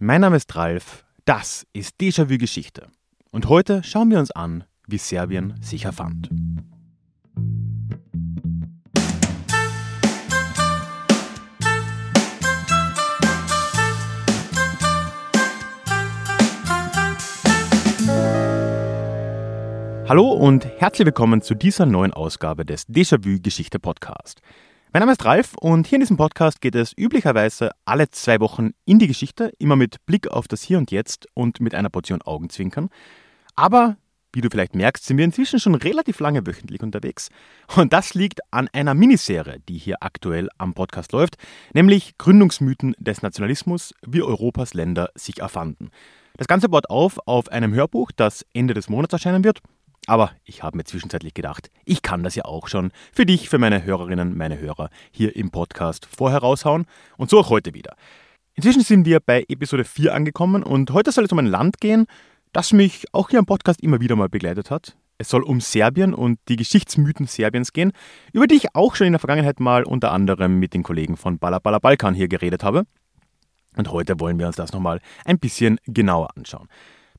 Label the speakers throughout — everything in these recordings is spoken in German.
Speaker 1: Mein Name ist Ralf, das ist Déjà-vu Geschichte. Und heute schauen wir uns an, wie Serbien sich erfand. Hallo und herzlich willkommen zu dieser neuen Ausgabe des Déjà-vu Geschichte Podcast. Mein Name ist Ralf und hier in diesem Podcast geht es üblicherweise alle zwei Wochen in die Geschichte, immer mit Blick auf das Hier und Jetzt und mit einer Portion Augenzwinkern. Aber, wie du vielleicht merkst, sind wir inzwischen schon relativ lange wöchentlich unterwegs. Und das liegt an einer Miniserie, die hier aktuell am Podcast läuft, nämlich Gründungsmythen des Nationalismus, wie Europas Länder sich erfanden. Das Ganze baut auf auf einem Hörbuch, das Ende des Monats erscheinen wird aber ich habe mir zwischenzeitlich gedacht, ich kann das ja auch schon für dich, für meine Hörerinnen, meine Hörer hier im Podcast vorher raushauen. Und so auch heute wieder. Inzwischen sind wir bei Episode 4 angekommen und heute soll es um ein Land gehen, das mich auch hier im Podcast immer wieder mal begleitet hat. Es soll um Serbien und die Geschichtsmythen Serbiens gehen, über die ich auch schon in der Vergangenheit mal unter anderem mit den Kollegen von Bala Bala Balkan hier geredet habe. Und heute wollen wir uns das nochmal ein bisschen genauer anschauen.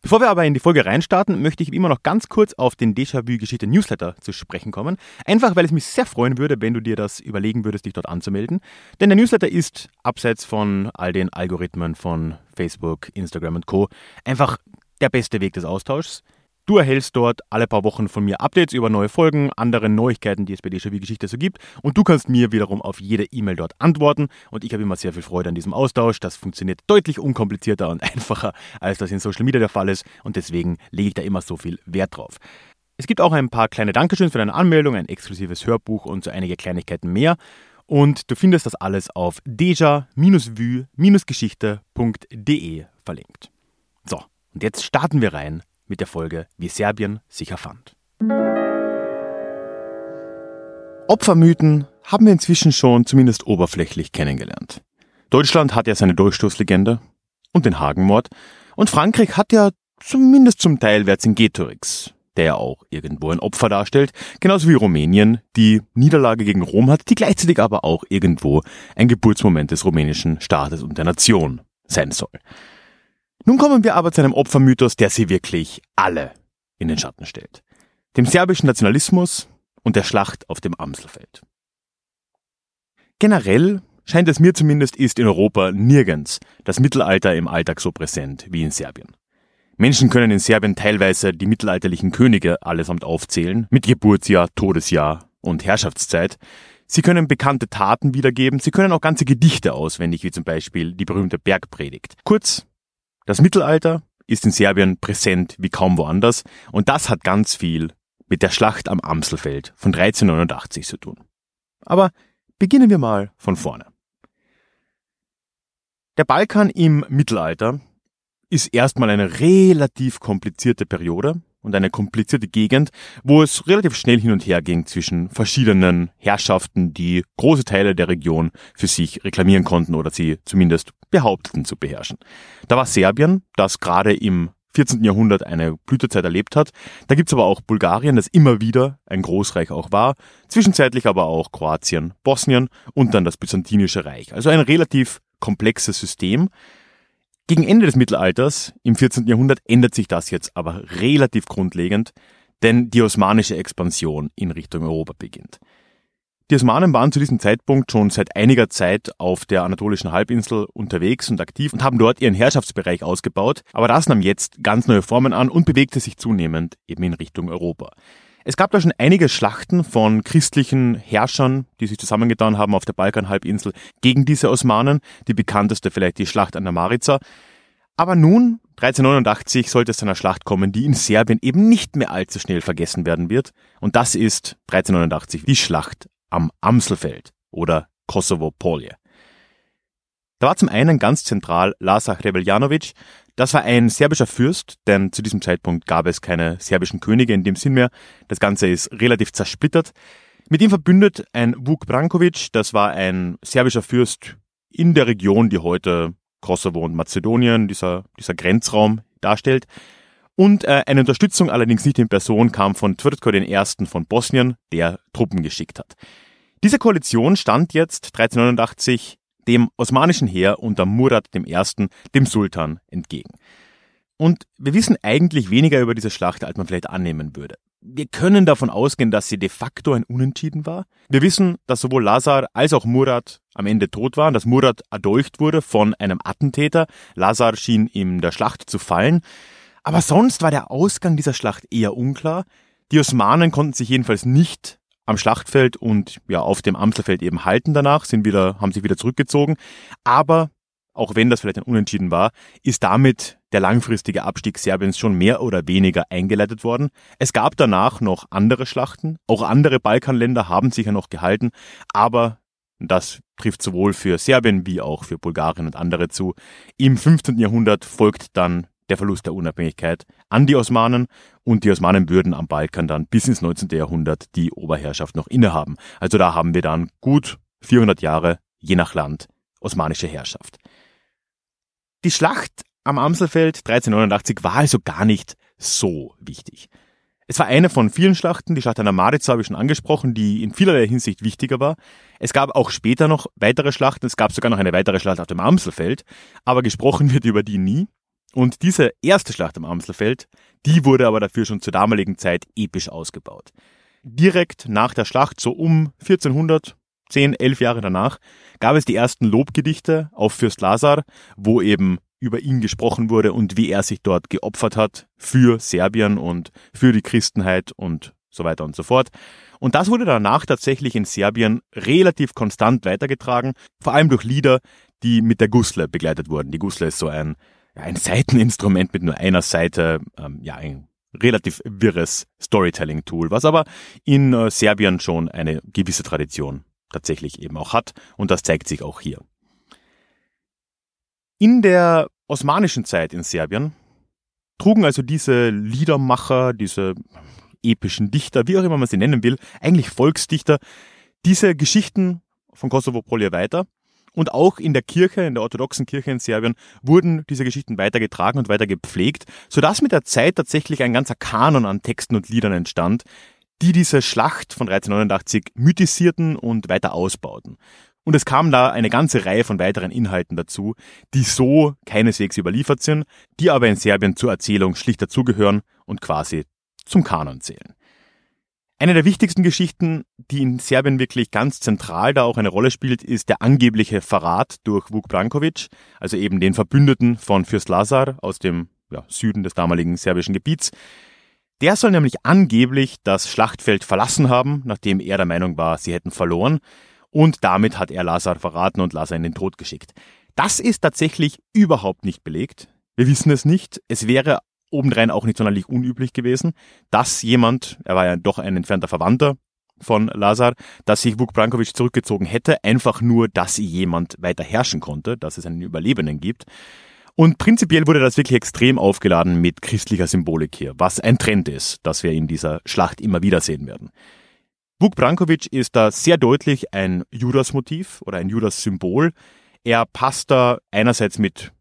Speaker 1: Bevor wir aber in die Folge reinstarten, möchte ich immer noch ganz kurz auf den Déjà-vu-Geschichte-Newsletter zu sprechen kommen. Einfach, weil es mich sehr freuen würde, wenn du dir das überlegen würdest, dich dort anzumelden. Denn der Newsletter ist, abseits von all den Algorithmen von Facebook, Instagram und Co., einfach der beste Weg des Austauschs. Du erhältst dort alle paar Wochen von mir Updates über neue Folgen, andere Neuigkeiten, die es bei Déjà-vu Geschichte so gibt. Und du kannst mir wiederum auf jede E-Mail dort antworten. Und ich habe immer sehr viel Freude an diesem Austausch. Das funktioniert deutlich unkomplizierter und einfacher, als das in Social Media der Fall ist. Und deswegen lege ich da immer so viel Wert drauf. Es gibt auch ein paar kleine Dankeschön für deine Anmeldung, ein exklusives Hörbuch und so einige Kleinigkeiten mehr. Und du findest das alles auf deja-vue-geschichte.de verlinkt. So, und jetzt starten wir rein mit der Folge, wie Serbien sich erfand. Opfermythen haben wir inzwischen schon zumindest oberflächlich kennengelernt. Deutschland hat ja seine Durchstoßlegende und den Hagenmord und Frankreich hat ja zumindest zum Teil Vercingetorix, der ja auch irgendwo ein Opfer darstellt, genauso wie Rumänien die Niederlage gegen Rom hat, die gleichzeitig aber auch irgendwo ein Geburtsmoment des rumänischen Staates und der Nation sein soll. Nun kommen wir aber zu einem Opfermythos, der sie wirklich alle in den Schatten stellt. Dem serbischen Nationalismus und der Schlacht auf dem Amselfeld. Generell scheint es mir zumindest ist in Europa nirgends das Mittelalter im Alltag so präsent wie in Serbien. Menschen können in Serbien teilweise die mittelalterlichen Könige allesamt aufzählen, mit Geburtsjahr, Todesjahr und Herrschaftszeit. Sie können bekannte Taten wiedergeben, sie können auch ganze Gedichte auswendig, wie zum Beispiel die berühmte Bergpredigt. Kurz, das Mittelalter ist in Serbien präsent wie kaum woanders und das hat ganz viel mit der Schlacht am Amselfeld von 1389 zu tun. Aber beginnen wir mal von vorne. Der Balkan im Mittelalter ist erstmal eine relativ komplizierte Periode und eine komplizierte Gegend, wo es relativ schnell hin und her ging zwischen verschiedenen Herrschaften, die große Teile der Region für sich reklamieren konnten oder sie zumindest behaupteten zu beherrschen. Da war Serbien, das gerade im 14. Jahrhundert eine Blütezeit erlebt hat. Da gibt's aber auch Bulgarien, das immer wieder ein Großreich auch war, zwischenzeitlich aber auch Kroatien, Bosnien und dann das Byzantinische Reich. Also ein relativ komplexes System. Gegen Ende des Mittelalters, im 14. Jahrhundert, ändert sich das jetzt aber relativ grundlegend, denn die osmanische Expansion in Richtung Europa beginnt. Die Osmanen waren zu diesem Zeitpunkt schon seit einiger Zeit auf der anatolischen Halbinsel unterwegs und aktiv und haben dort ihren Herrschaftsbereich ausgebaut, aber das nahm jetzt ganz neue Formen an und bewegte sich zunehmend eben in Richtung Europa. Es gab da schon einige Schlachten von christlichen Herrschern, die sich zusammengetan haben auf der Balkanhalbinsel gegen diese Osmanen. Die bekannteste vielleicht die Schlacht an der Mariza. Aber nun, 1389, sollte es zu einer Schlacht kommen, die in Serbien eben nicht mehr allzu schnell vergessen werden wird. Und das ist 1389 die Schlacht am Amselfeld oder Kosovo Polje. Da war zum einen ganz zentral Lazar Rebeljanovic. Das war ein serbischer Fürst, denn zu diesem Zeitpunkt gab es keine serbischen Könige in dem Sinn mehr. Das Ganze ist relativ zersplittert. Mit ihm verbündet ein Vuk Brankovic, das war ein serbischer Fürst in der Region, die heute Kosovo und Mazedonien, dieser, dieser Grenzraum darstellt. Und äh, eine Unterstützung allerdings nicht in Person kam von Tvrtko I. von Bosnien, der Truppen geschickt hat. Diese Koalition stand jetzt 1389 dem osmanischen Heer unter Murad I., dem Sultan, entgegen. Und wir wissen eigentlich weniger über diese Schlacht, als man vielleicht annehmen würde. Wir können davon ausgehen, dass sie de facto ein Unentschieden war. Wir wissen, dass sowohl Lazar als auch Murad am Ende tot waren, dass Murad erdolcht wurde von einem Attentäter. Lazar schien in der Schlacht zu fallen. Aber sonst war der Ausgang dieser Schlacht eher unklar. Die Osmanen konnten sich jedenfalls nicht am Schlachtfeld und ja auf dem Amselfeld eben halten danach, sind wieder, haben sich wieder zurückgezogen. Aber auch wenn das vielleicht ein Unentschieden war, ist damit der langfristige Abstieg Serbiens schon mehr oder weniger eingeleitet worden. Es gab danach noch andere Schlachten, auch andere Balkanländer haben sich ja noch gehalten, aber das trifft sowohl für Serbien wie auch für Bulgarien und andere zu. Im 15. Jahrhundert folgt dann der Verlust der Unabhängigkeit an die Osmanen und die Osmanen würden am Balkan dann bis ins 19. Jahrhundert die Oberherrschaft noch innehaben. Also da haben wir dann gut 400 Jahre, je nach Land, osmanische Herrschaft. Die Schlacht am Amselfeld 1389 war also gar nicht so wichtig. Es war eine von vielen Schlachten, die Schlacht an der Maritza habe ich schon angesprochen, die in vielerlei Hinsicht wichtiger war. Es gab auch später noch weitere Schlachten, es gab sogar noch eine weitere Schlacht auf dem Amselfeld, aber gesprochen wird über die nie. Und diese erste Schlacht am Amselfeld, die wurde aber dafür schon zur damaligen Zeit episch ausgebaut. Direkt nach der Schlacht, so um 1400, 10, 11 Jahre danach, gab es die ersten Lobgedichte auf Fürst Lazar, wo eben über ihn gesprochen wurde und wie er sich dort geopfert hat für Serbien und für die Christenheit und so weiter und so fort. Und das wurde danach tatsächlich in Serbien relativ konstant weitergetragen, vor allem durch Lieder, die mit der Gusle begleitet wurden. Die Gusle ist so ein ein Seiteninstrument mit nur einer Seite, ähm, ja, ein relativ wirres Storytelling-Tool, was aber in äh, Serbien schon eine gewisse Tradition tatsächlich eben auch hat und das zeigt sich auch hier. In der osmanischen Zeit in Serbien trugen also diese Liedermacher, diese epischen Dichter, wie auch immer man sie nennen will, eigentlich Volksdichter, diese Geschichten von Kosovo Polje weiter und auch in der Kirche, in der orthodoxen Kirche in Serbien, wurden diese Geschichten weitergetragen und weiter gepflegt, sodass mit der Zeit tatsächlich ein ganzer Kanon an Texten und Liedern entstand, die diese Schlacht von 1389 mythisierten und weiter ausbauten. Und es kam da eine ganze Reihe von weiteren Inhalten dazu, die so keineswegs überliefert sind, die aber in Serbien zur Erzählung schlicht dazugehören und quasi zum Kanon zählen. Eine der wichtigsten Geschichten, die in Serbien wirklich ganz zentral da auch eine Rolle spielt, ist der angebliche Verrat durch Vuk Brankovic, also eben den Verbündeten von Fürst Lazar aus dem ja, Süden des damaligen serbischen Gebiets. Der soll nämlich angeblich das Schlachtfeld verlassen haben, nachdem er der Meinung war, sie hätten verloren. Und damit hat er Lazar verraten und Lazar in den Tod geschickt. Das ist tatsächlich überhaupt nicht belegt. Wir wissen es nicht. Es wäre obendrein auch nicht sonderlich unüblich gewesen, dass jemand, er war ja doch ein entfernter Verwandter von Lazar, dass sich Vuk Brankovic zurückgezogen hätte, einfach nur, dass jemand weiter herrschen konnte, dass es einen Überlebenden gibt. Und prinzipiell wurde das wirklich extrem aufgeladen mit christlicher Symbolik hier, was ein Trend ist, das wir in dieser Schlacht immer wieder sehen werden. Vuk Brankovic ist da sehr deutlich ein Judas-Motiv oder ein Judas-Symbol. Er passt da einerseits mit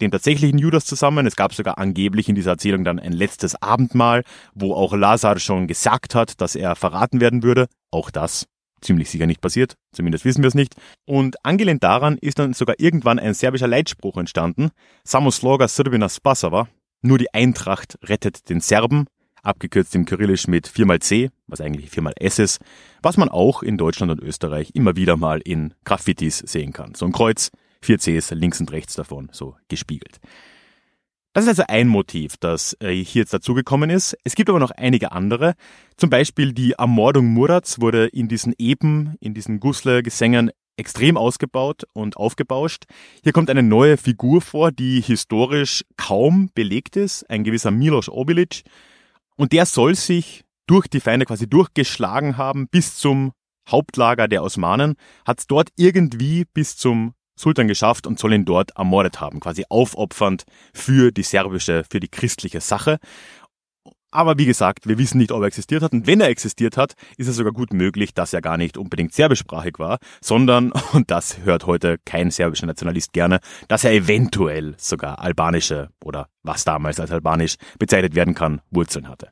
Speaker 1: dem tatsächlichen Judas zusammen. Es gab sogar angeblich in dieser Erzählung dann ein letztes Abendmahl, wo auch Lazar schon gesagt hat, dass er verraten werden würde. Auch das ziemlich sicher nicht passiert, zumindest wissen wir es nicht. Und angelehnt daran ist dann sogar irgendwann ein serbischer Leitspruch entstanden. Samo sloga Srbina spasava. Nur die Eintracht rettet den Serben, abgekürzt im Kyrillisch mit 4 C, was eigentlich 4 S ist, was man auch in Deutschland und Österreich immer wieder mal in Graffitis sehen kann. So ein Kreuz vier Cs links und rechts davon so gespiegelt. Das ist also ein Motiv, das äh, hier jetzt dazugekommen ist. Es gibt aber noch einige andere. Zum Beispiel die Ermordung Murads wurde in diesen Eben, in diesen Gusle-Gesängen extrem ausgebaut und aufgebauscht. Hier kommt eine neue Figur vor, die historisch kaum belegt ist, ein gewisser Milos Obilic. Und der soll sich durch die Feinde quasi durchgeschlagen haben bis zum Hauptlager der Osmanen, hat dort irgendwie bis zum Sultan geschafft und soll ihn dort ermordet haben, quasi aufopfernd für die serbische, für die christliche Sache. Aber wie gesagt, wir wissen nicht, ob er existiert hat. Und wenn er existiert hat, ist es sogar gut möglich, dass er gar nicht unbedingt serbischsprachig war, sondern, und das hört heute kein serbischer Nationalist gerne, dass er eventuell sogar albanische oder was damals als albanisch bezeichnet werden kann, Wurzeln hatte.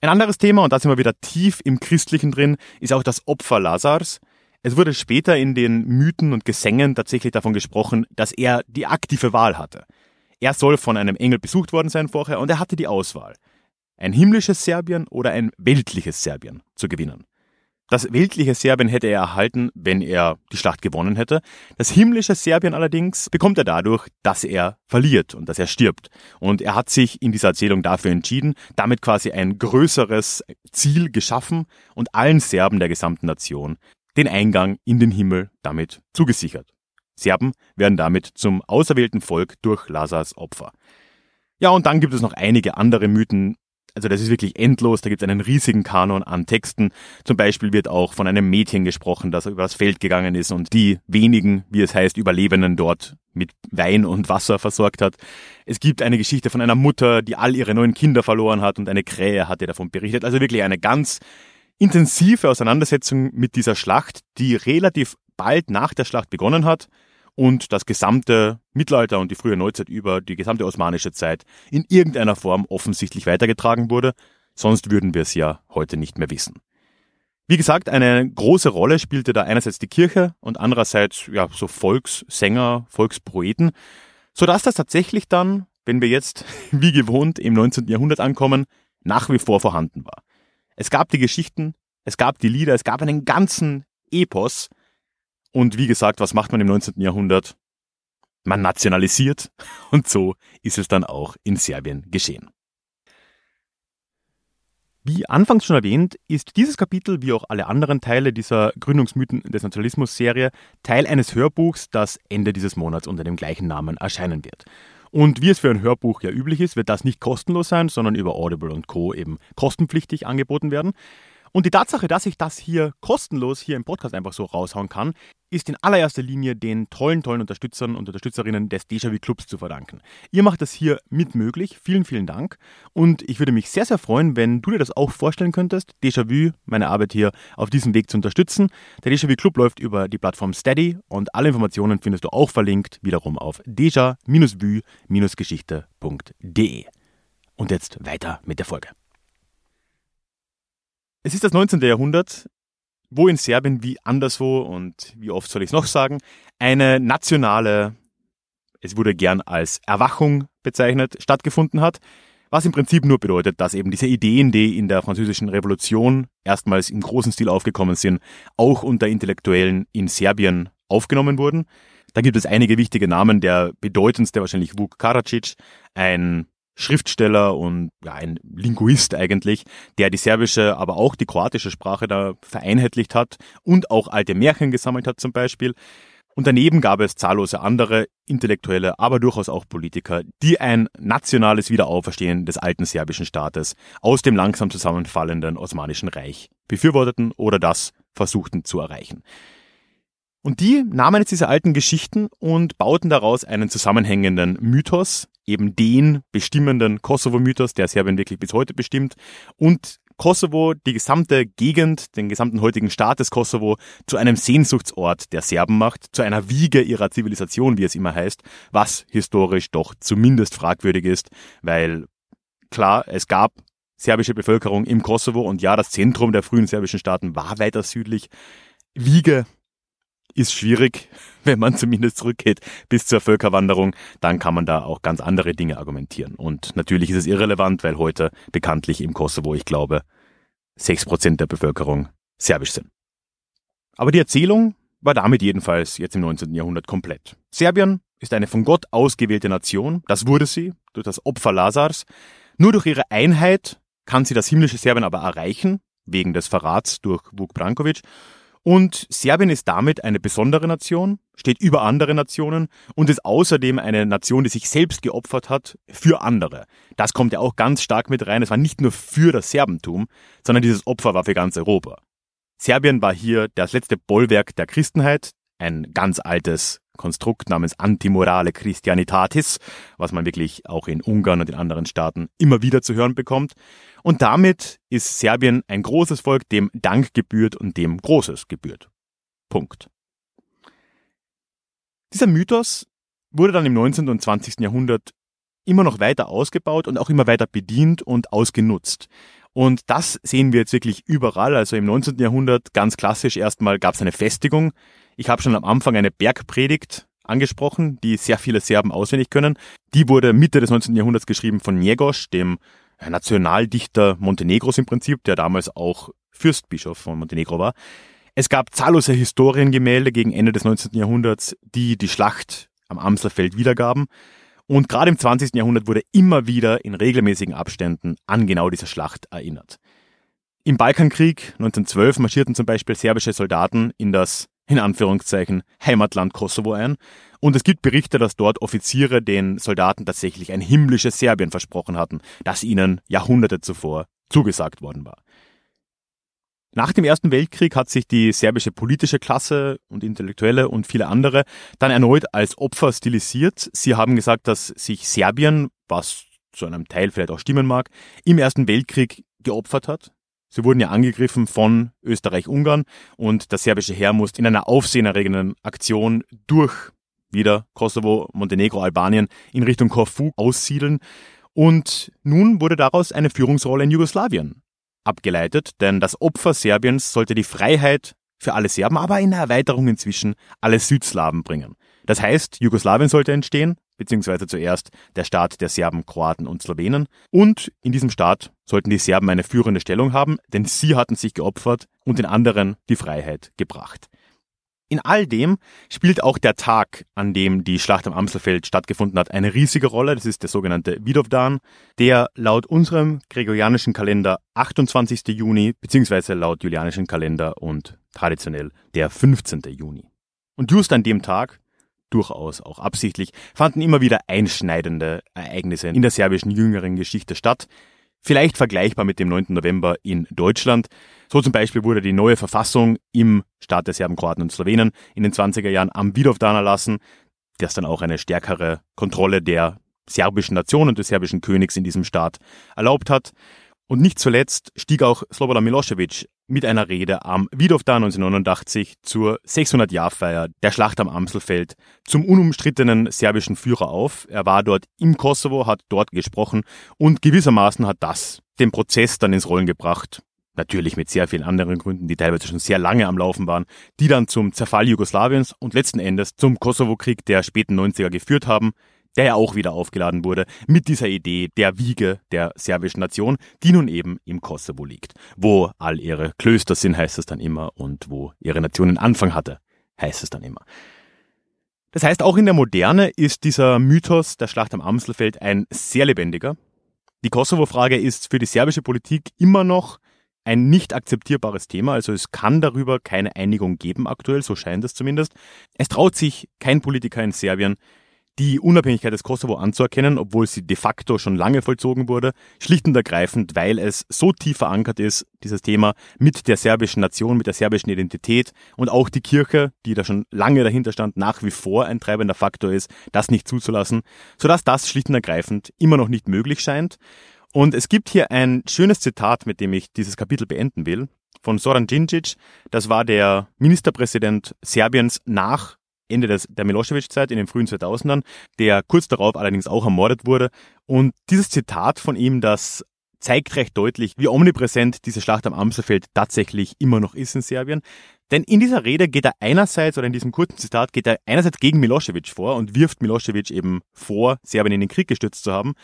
Speaker 1: Ein anderes Thema, und da sind wir wieder tief im Christlichen drin, ist auch das Opfer Lazars. Es wurde später in den Mythen und Gesängen tatsächlich davon gesprochen, dass er die aktive Wahl hatte. Er soll von einem Engel besucht worden sein vorher und er hatte die Auswahl, ein himmlisches Serbien oder ein weltliches Serbien zu gewinnen. Das weltliche Serbien hätte er erhalten, wenn er die Schlacht gewonnen hätte. Das himmlische Serbien allerdings bekommt er dadurch, dass er verliert und dass er stirbt. Und er hat sich in dieser Erzählung dafür entschieden, damit quasi ein größeres Ziel geschaffen und allen Serben der gesamten Nation den Eingang in den Himmel damit zugesichert. Serben werden damit zum auserwählten Volk durch Lazars Opfer. Ja, und dann gibt es noch einige andere Mythen, also das ist wirklich endlos, da gibt es einen riesigen Kanon an Texten. Zum Beispiel wird auch von einem Mädchen gesprochen, das über das Feld gegangen ist und die wenigen, wie es heißt, Überlebenden dort mit Wein und Wasser versorgt hat. Es gibt eine Geschichte von einer Mutter, die all ihre neun Kinder verloren hat und eine Krähe hat ihr davon berichtet. Also wirklich eine ganz intensive Auseinandersetzung mit dieser Schlacht, die relativ bald nach der Schlacht begonnen hat und das gesamte Mittelalter und die frühe Neuzeit über, die gesamte osmanische Zeit in irgendeiner Form offensichtlich weitergetragen wurde, sonst würden wir es ja heute nicht mehr wissen. Wie gesagt, eine große Rolle spielte da einerseits die Kirche und andererseits ja so Volkssänger, Volkspoeten, so dass das tatsächlich dann, wenn wir jetzt wie gewohnt im 19. Jahrhundert ankommen, nach wie vor vorhanden war. Es gab die Geschichten, es gab die Lieder, es gab einen ganzen Epos, und wie gesagt, was macht man im 19. Jahrhundert? Man nationalisiert und so ist es dann auch in Serbien geschehen. Wie anfangs schon erwähnt, ist dieses Kapitel wie auch alle anderen Teile dieser Gründungsmythen des Nationalismus-Serie Teil eines Hörbuchs, das Ende dieses Monats unter dem gleichen Namen erscheinen wird. Und wie es für ein Hörbuch ja üblich ist, wird das nicht kostenlos sein, sondern über Audible und Co. eben kostenpflichtig angeboten werden. Und die Tatsache, dass ich das hier kostenlos hier im Podcast einfach so raushauen kann, ist in allererster Linie den tollen, tollen Unterstützern und Unterstützerinnen des Déjà-vu Clubs zu verdanken. Ihr macht das hier mit möglich. Vielen, vielen Dank. Und ich würde mich sehr, sehr freuen, wenn du dir das auch vorstellen könntest, Déjà-vu, meine Arbeit hier auf diesem Weg zu unterstützen. Der Déjà-vu Club läuft über die Plattform Steady und alle Informationen findest du auch verlinkt wiederum auf déjà-vu-geschichte.de. Und jetzt weiter mit der Folge. Es ist das 19. Jahrhundert, wo in Serbien wie anderswo und wie oft soll ich es noch sagen, eine nationale, es wurde gern als Erwachung bezeichnet, stattgefunden hat, was im Prinzip nur bedeutet, dass eben diese Ideen, die in der französischen Revolution erstmals im großen Stil aufgekommen sind, auch unter Intellektuellen in Serbien aufgenommen wurden. Da gibt es einige wichtige Namen, der bedeutendste wahrscheinlich Vuk Karadzic, ein Schriftsteller und ja, ein Linguist eigentlich, der die serbische, aber auch die kroatische Sprache da vereinheitlicht hat und auch alte Märchen gesammelt hat zum Beispiel. Und daneben gab es zahllose andere Intellektuelle, aber durchaus auch Politiker, die ein nationales Wiederauferstehen des alten serbischen Staates aus dem langsam zusammenfallenden Osmanischen Reich befürworteten oder das versuchten zu erreichen. Und die nahmen jetzt diese alten Geschichten und bauten daraus einen zusammenhängenden Mythos, eben den bestimmenden Kosovo-Mythos, der Serbien wirklich bis heute bestimmt, und Kosovo, die gesamte Gegend, den gesamten heutigen Staat des Kosovo zu einem Sehnsuchtsort der Serben macht, zu einer Wiege ihrer Zivilisation, wie es immer heißt, was historisch doch zumindest fragwürdig ist, weil klar, es gab serbische Bevölkerung im Kosovo und ja, das Zentrum der frühen serbischen Staaten war weiter südlich. Wiege ist schwierig, wenn man zumindest zurückgeht bis zur Völkerwanderung, dann kann man da auch ganz andere Dinge argumentieren. Und natürlich ist es irrelevant, weil heute bekanntlich im Kosovo, ich glaube, sechs Prozent der Bevölkerung serbisch sind. Aber die Erzählung war damit jedenfalls jetzt im 19. Jahrhundert komplett. Serbien ist eine von Gott ausgewählte Nation, das wurde sie durch das Opfer Lazars. Nur durch ihre Einheit kann sie das himmlische Serbien aber erreichen, wegen des Verrats durch Vuk Brankovic. Und Serbien ist damit eine besondere Nation, steht über andere Nationen und ist außerdem eine Nation, die sich selbst geopfert hat für andere. Das kommt ja auch ganz stark mit rein. Es war nicht nur für das Serbentum, sondern dieses Opfer war für ganz Europa. Serbien war hier das letzte Bollwerk der Christenheit, ein ganz altes Konstrukt namens Antimorale Christianitatis, was man wirklich auch in Ungarn und in anderen Staaten immer wieder zu hören bekommt. Und damit ist Serbien ein großes Volk, dem Dank gebührt und dem Großes gebührt. Punkt. Dieser Mythos wurde dann im 19. und 20. Jahrhundert immer noch weiter ausgebaut und auch immer weiter bedient und ausgenutzt. Und das sehen wir jetzt wirklich überall. Also im 19. Jahrhundert ganz klassisch erstmal gab es eine Festigung. Ich habe schon am Anfang eine Bergpredigt angesprochen, die sehr viele Serben auswendig können. Die wurde Mitte des 19. Jahrhunderts geschrieben von Njegos, dem Nationaldichter Montenegros im Prinzip, der damals auch Fürstbischof von Montenegro war. Es gab zahllose Historiengemälde gegen Ende des 19. Jahrhunderts, die die Schlacht am Amselfeld wiedergaben. Und gerade im 20. Jahrhundert wurde immer wieder in regelmäßigen Abständen an genau diese Schlacht erinnert. Im Balkankrieg 1912 marschierten zum Beispiel serbische Soldaten in das, in Anführungszeichen, Heimatland Kosovo ein. Und es gibt Berichte, dass dort Offiziere den Soldaten tatsächlich ein himmlisches Serbien versprochen hatten, das ihnen Jahrhunderte zuvor zugesagt worden war. Nach dem Ersten Weltkrieg hat sich die serbische politische Klasse und Intellektuelle und viele andere dann erneut als Opfer stilisiert. Sie haben gesagt, dass sich Serbien, was zu einem Teil vielleicht auch stimmen mag, im Ersten Weltkrieg geopfert hat. Sie wurden ja angegriffen von Österreich-Ungarn und der serbische Heer musste in einer aufsehenerregenden Aktion durch wieder Kosovo, Montenegro, Albanien in Richtung Korfu aussiedeln. Und nun wurde daraus eine Führungsrolle in Jugoslawien abgeleitet, denn das Opfer Serbiens sollte die Freiheit für alle Serben, aber in der Erweiterung inzwischen alle Südslawen bringen. Das heißt, Jugoslawien sollte entstehen, beziehungsweise zuerst der Staat der Serben, Kroaten und Slowenen. Und in diesem Staat sollten die Serben eine führende Stellung haben, denn sie hatten sich geopfert und den anderen die Freiheit gebracht. In all dem spielt auch der Tag, an dem die Schlacht am Amselfeld stattgefunden hat, eine riesige Rolle. Das ist der sogenannte Vidovdan, der laut unserem gregorianischen Kalender 28. Juni, beziehungsweise laut julianischen Kalender und traditionell der 15. Juni. Und just an dem Tag, durchaus auch absichtlich, fanden immer wieder einschneidende Ereignisse in der serbischen jüngeren Geschichte statt. Vielleicht vergleichbar mit dem 9. November in Deutschland. So zum Beispiel wurde die neue Verfassung im Staat der Serben, Kroaten und Slowenen in den 20er Jahren am Vidovdan erlassen, das dann auch eine stärkere Kontrolle der serbischen Nation und des serbischen Königs in diesem Staat erlaubt hat. Und nicht zuletzt stieg auch Slobodan Milosevic mit einer Rede am Vidovdan 1989 zur 600-Jahr-Feier der Schlacht am Amselfeld zum unumstrittenen serbischen Führer auf. Er war dort im Kosovo, hat dort gesprochen und gewissermaßen hat das den Prozess dann ins Rollen gebracht. Natürlich mit sehr vielen anderen Gründen, die teilweise schon sehr lange am Laufen waren, die dann zum Zerfall Jugoslawiens und letzten Endes zum Kosovo-Krieg der späten 90er geführt haben, der ja auch wieder aufgeladen wurde mit dieser Idee der Wiege der serbischen Nation, die nun eben im Kosovo liegt. Wo all ihre Klöster sind, heißt es dann immer, und wo ihre Nation einen Anfang hatte, heißt es dann immer. Das heißt, auch in der Moderne ist dieser Mythos der Schlacht am Amselfeld ein sehr lebendiger. Die Kosovo-Frage ist für die serbische Politik immer noch ein nicht akzeptierbares Thema, also es kann darüber keine Einigung geben aktuell, so scheint es zumindest. Es traut sich kein Politiker in Serbien, die Unabhängigkeit des Kosovo anzuerkennen, obwohl sie de facto schon lange vollzogen wurde, schlicht und ergreifend, weil es so tief verankert ist, dieses Thema mit der serbischen Nation, mit der serbischen Identität und auch die Kirche, die da schon lange dahinter stand, nach wie vor ein treibender Faktor ist, das nicht zuzulassen, sodass das schlicht und ergreifend immer noch nicht möglich scheint. Und es gibt hier ein schönes Zitat, mit dem ich dieses Kapitel beenden will, von Soran Djindjic. Das war der Ministerpräsident Serbiens nach Ende des, der Milosevic-Zeit in den frühen 2000ern, der kurz darauf allerdings auch ermordet wurde. Und dieses Zitat von ihm, das zeigt recht deutlich, wie omnipräsent diese Schlacht am Amselfeld tatsächlich immer noch ist in Serbien. Denn in dieser Rede geht er einerseits, oder in diesem kurzen Zitat, geht er einerseits gegen Milosevic vor und wirft Milosevic eben vor, Serbien in den Krieg gestützt zu haben.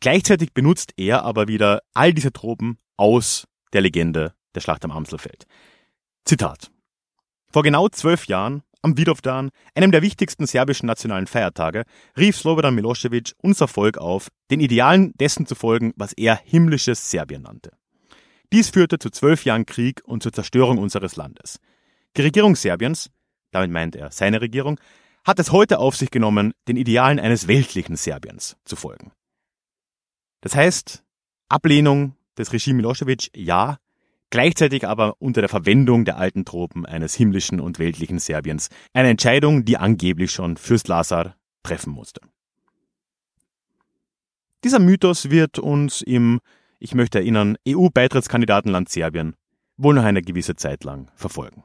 Speaker 1: Gleichzeitig benutzt er aber wieder all diese Tropen aus der Legende der Schlacht am Amselfeld. Zitat. Vor genau zwölf Jahren am Vidovdan, einem der wichtigsten serbischen nationalen Feiertage, rief Slobodan Milosevic unser Volk auf, den Idealen dessen zu folgen, was er himmlisches Serbien nannte. Dies führte zu zwölf Jahren Krieg und zur Zerstörung unseres Landes. Die Regierung Serbiens, damit meint er seine Regierung, hat es heute auf sich genommen, den Idealen eines weltlichen Serbiens zu folgen. Das heißt, Ablehnung des Regime Milosevic ja, gleichzeitig aber unter der Verwendung der alten Tropen eines himmlischen und weltlichen Serbiens. Eine Entscheidung, die angeblich schon Fürst Lazar treffen musste. Dieser Mythos wird uns im, ich möchte erinnern, EU-Beitrittskandidatenland Serbien wohl noch eine gewisse Zeit lang verfolgen.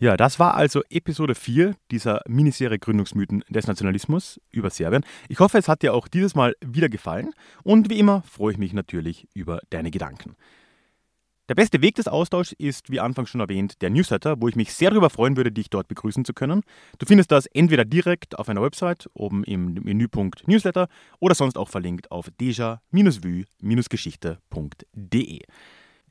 Speaker 1: Ja, das war also Episode 4 dieser Miniserie Gründungsmythen des Nationalismus über Serbien. Ich hoffe, es hat dir auch dieses Mal wieder gefallen und wie immer freue ich mich natürlich über deine Gedanken. Der beste Weg des Austauschs ist, wie anfangs schon erwähnt, der Newsletter, wo ich mich sehr darüber freuen würde, dich dort begrüßen zu können. Du findest das entweder direkt auf einer Website, oben im Menüpunkt Newsletter, oder sonst auch verlinkt auf deja-vue-geschichte.de.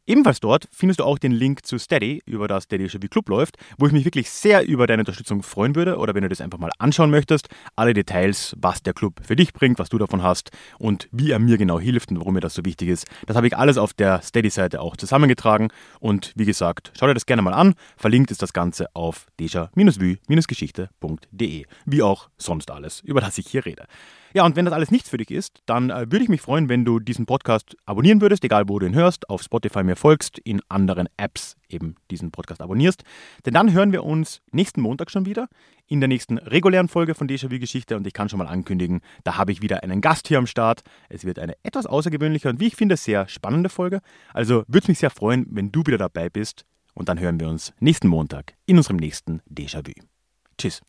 Speaker 1: Ebenfalls dort findest du auch den Link zu Steady, über das der Déjà Club läuft, wo ich mich wirklich sehr über deine Unterstützung freuen würde oder wenn du das einfach mal anschauen möchtest. Alle Details, was der Club für dich bringt, was du davon hast und wie er mir genau hilft und warum mir das so wichtig ist, das habe ich alles auf der Steady-Seite auch zusammengetragen und wie gesagt, schau dir das gerne mal an. Verlinkt ist das Ganze auf deja-vue-geschichte.de, wie auch sonst alles, über das ich hier rede. Ja, und wenn das alles nichts für dich ist, dann äh, würde ich mich freuen, wenn du diesen Podcast abonnieren würdest, egal wo du ihn hörst, auf Spotify mir folgst, in anderen Apps eben diesen Podcast abonnierst. Denn dann hören wir uns nächsten Montag schon wieder in der nächsten regulären Folge von Déjà-vu Geschichte und ich kann schon mal ankündigen, da habe ich wieder einen Gast hier am Start. Es wird eine etwas außergewöhnliche und wie ich finde sehr spannende Folge. Also würde es mich sehr freuen, wenn du wieder dabei bist und dann hören wir uns nächsten Montag in unserem nächsten Déjà-vu. Tschüss.